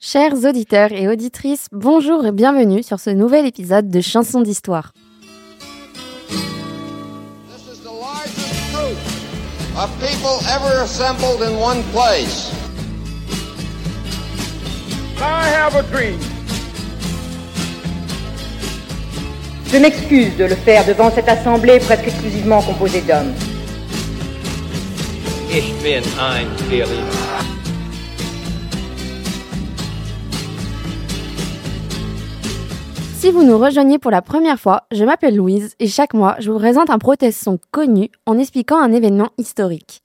Chers auditeurs et auditrices, bonjour et bienvenue sur ce nouvel épisode de Chansons d'Histoire. Je m'excuse de le faire devant cette assemblée presque exclusivement composée d'hommes. Ich bin ein Berliner. Si vous nous rejoignez pour la première fois, je m'appelle Louise et chaque mois, je vous présente un protest-son connu en expliquant un événement historique.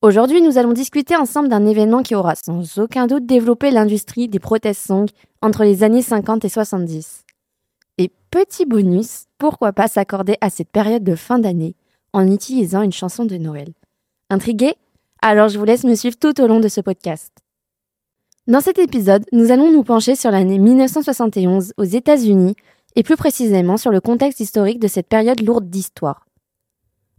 Aujourd'hui, nous allons discuter ensemble d'un événement qui aura sans aucun doute développé l'industrie des protest-songs entre les années 50 et 70. Et petit bonus, pourquoi pas s'accorder à cette période de fin d'année en utilisant une chanson de Noël Intrigué Alors je vous laisse me suivre tout au long de ce podcast. Dans cet épisode, nous allons nous pencher sur l'année 1971 aux États-Unis et plus précisément sur le contexte historique de cette période lourde d'histoire.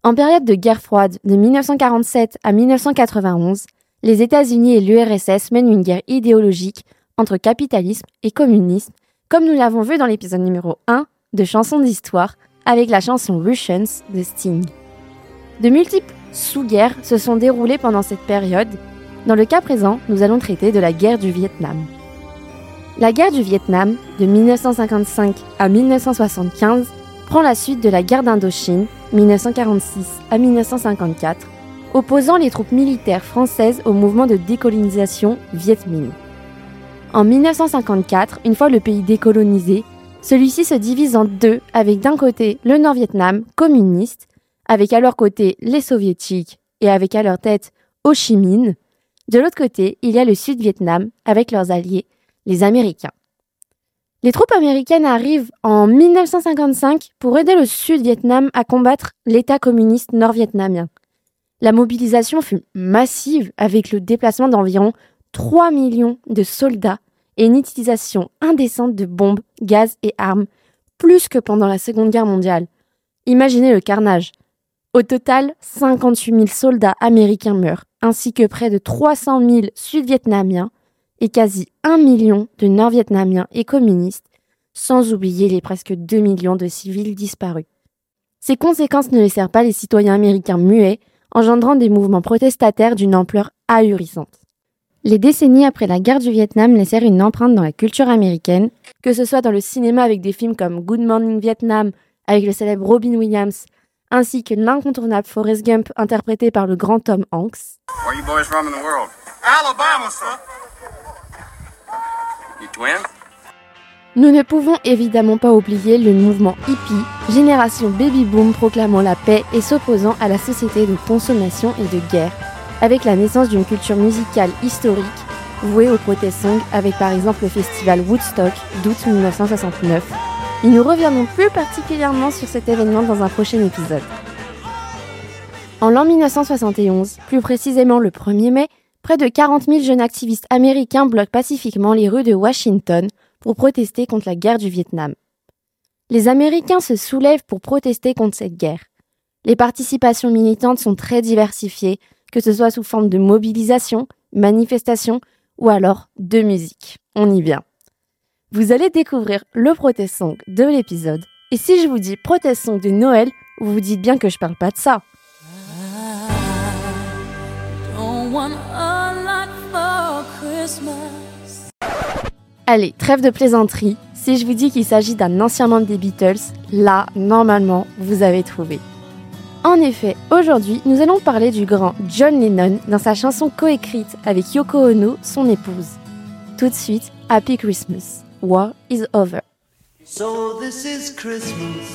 En période de guerre froide de 1947 à 1991, les États-Unis et l'URSS mènent une guerre idéologique entre capitalisme et communisme, comme nous l'avons vu dans l'épisode numéro 1 de Chansons d'histoire avec la chanson Russians de Sting. De multiples sous-guerres se sont déroulées pendant cette période dans le cas présent, nous allons traiter de la guerre du Vietnam. La guerre du Vietnam, de 1955 à 1975, prend la suite de la guerre d'Indochine, 1946 à 1954, opposant les troupes militaires françaises au mouvement de décolonisation Viet Minh. En 1954, une fois le pays décolonisé, celui-ci se divise en deux avec d'un côté le Nord-Vietnam communiste, avec à leur côté les soviétiques et avec à leur tête Ho Chi Minh, de l'autre côté, il y a le Sud-Vietnam avec leurs alliés, les Américains. Les troupes américaines arrivent en 1955 pour aider le Sud-Vietnam à combattre l'État communiste nord-vietnamien. La mobilisation fut massive avec le déplacement d'environ 3 millions de soldats et une utilisation indécente de bombes, gaz et armes, plus que pendant la Seconde Guerre mondiale. Imaginez le carnage. Au total, 58 000 soldats américains meurent, ainsi que près de 300 000 Sud-Vietnamiens et quasi 1 million de Nord-Vietnamiens et communistes, sans oublier les presque 2 millions de civils disparus. Ces conséquences ne laissèrent pas les citoyens américains muets, engendrant des mouvements protestataires d'une ampleur ahurissante. Les décennies après la guerre du Vietnam laissèrent une empreinte dans la culture américaine, que ce soit dans le cinéma avec des films comme Good Morning Vietnam, avec le célèbre Robin Williams, ainsi que l'incontournable Forrest Gump interprété par le grand Tom Hanks. Where you boys from in the world? Alabama, sir. You twins? Nous ne pouvons évidemment pas oublier le mouvement hippie, génération baby boom proclamant la paix et s'opposant à la société de consommation et de guerre, avec la naissance d'une culture musicale historique vouée au protest-song avec par exemple le festival Woodstock d'août 1969. Et nous reviendrons plus particulièrement sur cet événement dans un prochain épisode. En l'an 1971, plus précisément le 1er mai, près de 40 000 jeunes activistes américains bloquent pacifiquement les rues de Washington pour protester contre la guerre du Vietnam. Les Américains se soulèvent pour protester contre cette guerre. Les participations militantes sont très diversifiées, que ce soit sous forme de mobilisation, manifestation ou alors de musique. On y vient. Vous allez découvrir le protest song de l'épisode. Et si je vous dis protest song de Noël, vous vous dites bien que je parle pas de ça. Allez, trêve de plaisanterie. Si je vous dis qu'il s'agit d'un ancien membre des Beatles, là, normalement, vous avez trouvé. En effet, aujourd'hui, nous allons parler du grand John Lennon dans sa chanson coécrite avec Yoko Ono, son épouse. Tout de suite, Happy Christmas. War is over. So this is Christmas.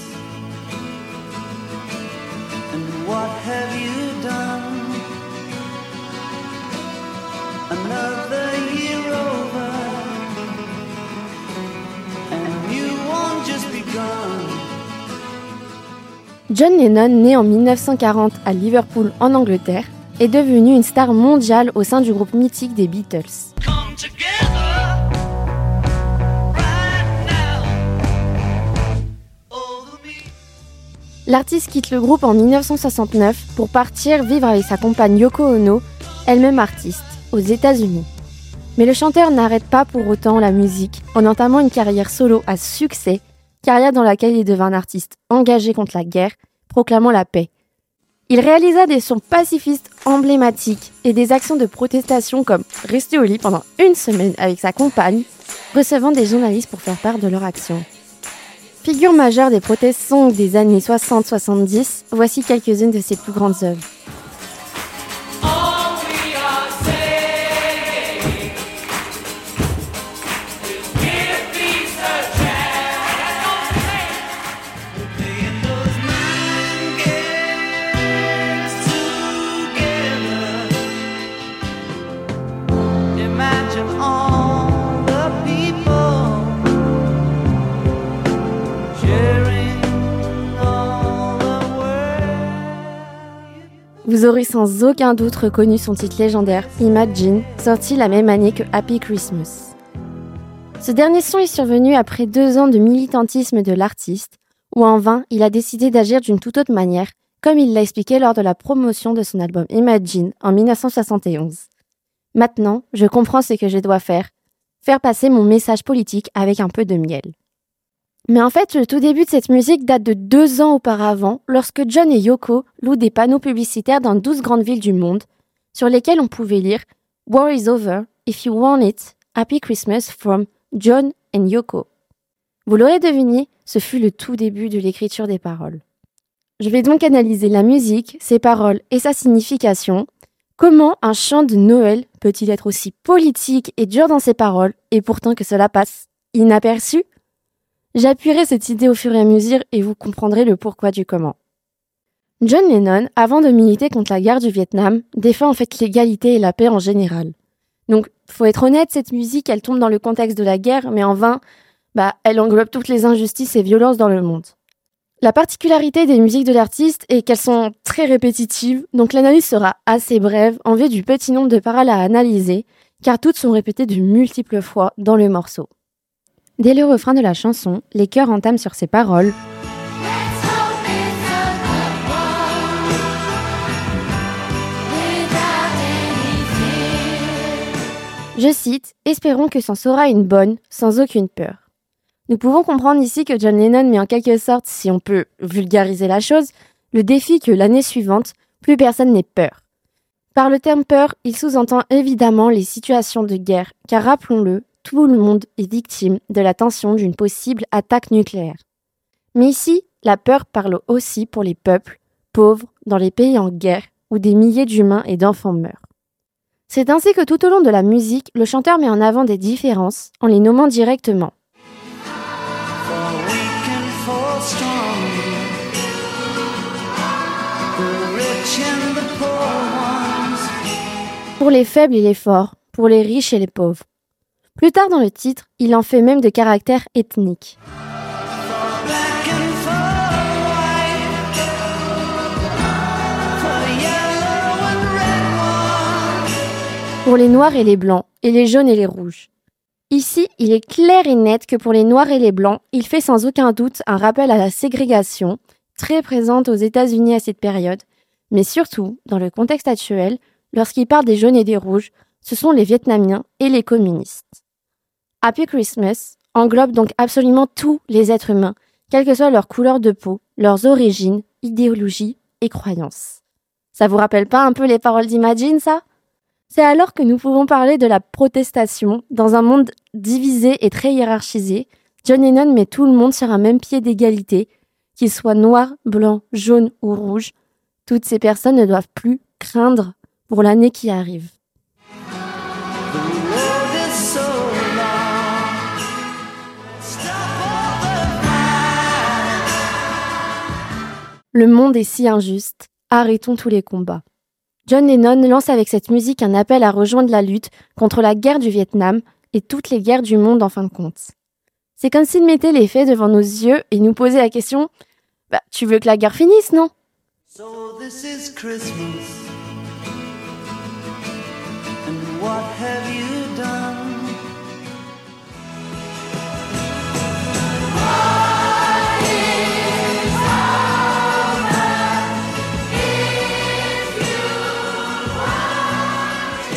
And what have you done? Another year over. And you won't just begun. John Lennon, né en 1940 à Liverpool en Angleterre, est devenu une star mondiale au sein du groupe mythique des Beatles. Come L'artiste quitte le groupe en 1969 pour partir vivre avec sa compagne Yoko Ono, elle-même artiste, aux États-Unis. Mais le chanteur n'arrête pas pour autant la musique en entamant une carrière solo à succès, carrière dans laquelle il devint un artiste engagé contre la guerre, proclamant la paix. Il réalisa des sons pacifistes emblématiques et des actions de protestation comme rester au lit pendant une semaine avec sa compagne, recevant des journalistes pour faire part de leur action. Figure majeure des protestes songs des années 60-70, voici quelques-unes de ses plus grandes œuvres. Vous aurez sans aucun doute reconnu son titre légendaire Imagine, sorti la même année que Happy Christmas. Ce dernier son est survenu après deux ans de militantisme de l'artiste, où en vain il a décidé d'agir d'une toute autre manière, comme il l'a expliqué lors de la promotion de son album Imagine en 1971. Maintenant, je comprends ce que je dois faire, faire passer mon message politique avec un peu de miel. Mais en fait, le tout début de cette musique date de deux ans auparavant, lorsque John et Yoko louent des panneaux publicitaires dans 12 grandes villes du monde, sur lesquels on pouvait lire War is over, if you want it, Happy Christmas from John and Yoko. Vous l'aurez deviné, ce fut le tout début de l'écriture des paroles. Je vais donc analyser la musique, ses paroles et sa signification. Comment un chant de Noël peut-il être aussi politique et dur dans ses paroles, et pourtant que cela passe inaperçu? J'appuierai cette idée au fur et à mesure et vous comprendrez le pourquoi du comment. John Lennon, avant de militer contre la guerre du Vietnam, défend en fait l'égalité et la paix en général. Donc, faut être honnête, cette musique, elle tombe dans le contexte de la guerre, mais en vain, bah, elle englobe toutes les injustices et violences dans le monde. La particularité des musiques de l'artiste est qu'elles sont très répétitives, donc l'analyse sera assez brève en vue du petit nombre de paroles à analyser, car toutes sont répétées de multiples fois dans le morceau. Dès le refrain de la chanson, les chœurs entament sur ces paroles Je cite Espérons que s'en sera une bonne, sans aucune peur. Nous pouvons comprendre ici que John Lennon met en quelque sorte, si on peut vulgariser la chose, le défi que l'année suivante, plus personne n'ait peur. Par le terme peur, il sous-entend évidemment les situations de guerre, car rappelons-le, tout le monde est victime de la tension d'une possible attaque nucléaire. Mais ici, la peur parle aussi pour les peuples pauvres dans les pays en guerre où des milliers d'humains et d'enfants meurent. C'est ainsi que tout au long de la musique, le chanteur met en avant des différences en les nommant directement. Pour les faibles et les forts, pour les riches et les pauvres. Plus tard dans le titre, il en fait même de caractère ethnique. Pour les noirs et les blancs, et les jaunes et les rouges. Ici, il est clair et net que pour les noirs et les blancs, il fait sans aucun doute un rappel à la ségrégation, très présente aux États-Unis à cette période, mais surtout, dans le contexte actuel, lorsqu'il parle des jaunes et des rouges, ce sont les Vietnamiens et les communistes. Happy Christmas englobe donc absolument tous les êtres humains, quelle que soit leur couleur de peau, leurs origines, idéologies et croyances. Ça vous rappelle pas un peu les paroles d'Imagine, ça? C'est alors que nous pouvons parler de la protestation. Dans un monde divisé et très hiérarchisé, John Lennon met tout le monde sur un même pied d'égalité, qu'ils soient noirs, blancs, jaunes ou rouges. Toutes ces personnes ne doivent plus craindre pour l'année qui arrive. Le monde est si injuste, arrêtons tous les combats. John Lennon lance avec cette musique un appel à rejoindre la lutte contre la guerre du Vietnam et toutes les guerres du monde en fin de compte. C'est comme s'il mettait les faits devant nos yeux et nous posait la question Bah, tu veux que la guerre finisse, non?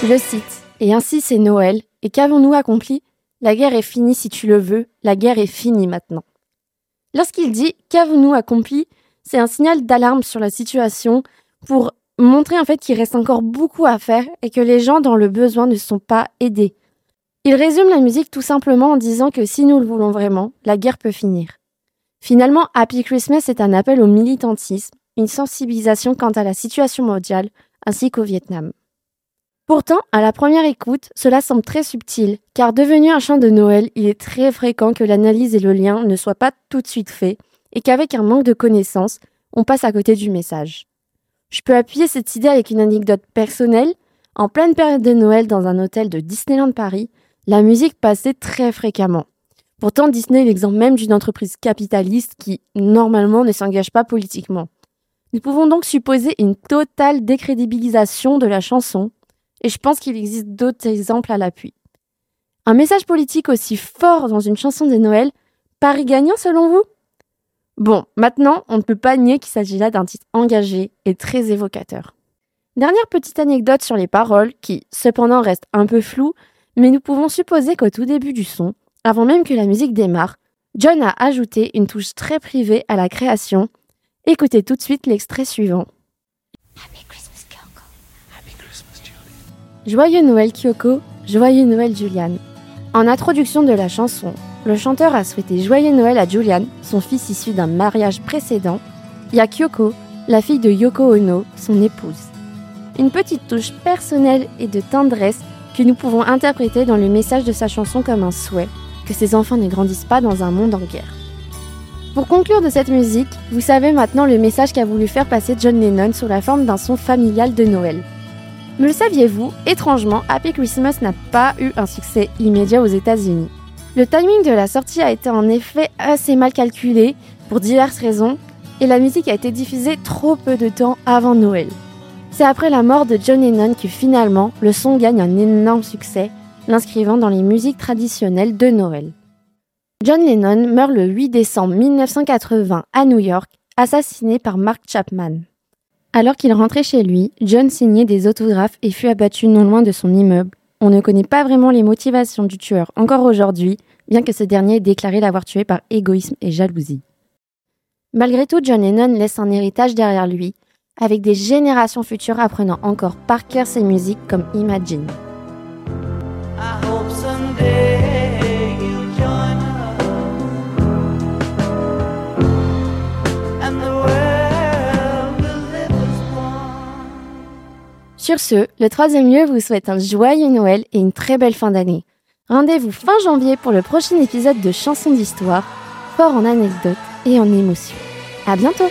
Je cite Et ainsi c'est Noël, et qu'avons-nous accompli? La guerre est finie si tu le veux, la guerre est finie maintenant. Lorsqu'il dit qu'avons-nous accompli, c'est un signal d'alarme sur la situation pour montrer en fait qu'il reste encore beaucoup à faire et que les gens dans le besoin ne sont pas aidés. Il résume la musique tout simplement en disant que si nous le voulons vraiment, la guerre peut finir. Finalement, Happy Christmas est un appel au militantisme, une sensibilisation quant à la situation mondiale ainsi qu'au Vietnam. Pourtant, à la première écoute, cela semble très subtil, car devenu un chant de Noël, il est très fréquent que l'analyse et le lien ne soient pas tout de suite faits, et qu'avec un manque de connaissances, on passe à côté du message. Je peux appuyer cette idée avec une anecdote personnelle. En pleine période de Noël dans un hôtel de Disneyland Paris, la musique passait très fréquemment. Pourtant, Disney est l'exemple même d'une entreprise capitaliste qui, normalement, ne s'engage pas politiquement. Nous pouvons donc supposer une totale décrédibilisation de la chanson, et je pense qu'il existe d'autres exemples à l'appui. Un message politique aussi fort dans une chanson de Noël, Paris gagnant selon vous? Bon, maintenant, on ne peut pas nier qu'il s'agit là d'un titre engagé et très évocateur. Dernière petite anecdote sur les paroles, qui cependant reste un peu floue, mais nous pouvons supposer qu'au tout début du son, avant même que la musique démarre, John a ajouté une touche très privée à la création Écoutez tout de suite l'extrait suivant. Joyeux Noël Kyoko, joyeux Noël Julian. En introduction de la chanson, le chanteur a souhaité joyeux Noël à Julian, son fils issu d'un mariage précédent, et à Kyoko, la fille de Yoko Ono, son épouse. Une petite touche personnelle et de tendresse que nous pouvons interpréter dans le message de sa chanson comme un souhait que ses enfants ne grandissent pas dans un monde en guerre. Pour conclure de cette musique, vous savez maintenant le message qu'a voulu faire passer John Lennon sous la forme d'un son familial de Noël. Me le saviez-vous Étrangement, Happy Christmas n'a pas eu un succès immédiat aux États-Unis. Le timing de la sortie a été en effet assez mal calculé pour diverses raisons et la musique a été diffusée trop peu de temps avant Noël. C'est après la mort de John Lennon que finalement le son gagne un énorme succès, l'inscrivant dans les musiques traditionnelles de Noël. John Lennon meurt le 8 décembre 1980 à New York, assassiné par Mark Chapman. Alors qu'il rentrait chez lui, John signait des autographes et fut abattu non loin de son immeuble. On ne connaît pas vraiment les motivations du tueur encore aujourd'hui, bien que ce dernier ait déclaré l'avoir tué par égoïsme et jalousie. Malgré tout, John Lennon laisse un héritage derrière lui, avec des générations futures apprenant encore par cœur ses musiques comme Imagine. I Sur ce, le troisième lieu vous souhaite un joyeux Noël et une très belle fin d'année. Rendez-vous fin janvier pour le prochain épisode de Chansons d'Histoire, fort en anecdotes et en émotions. À bientôt!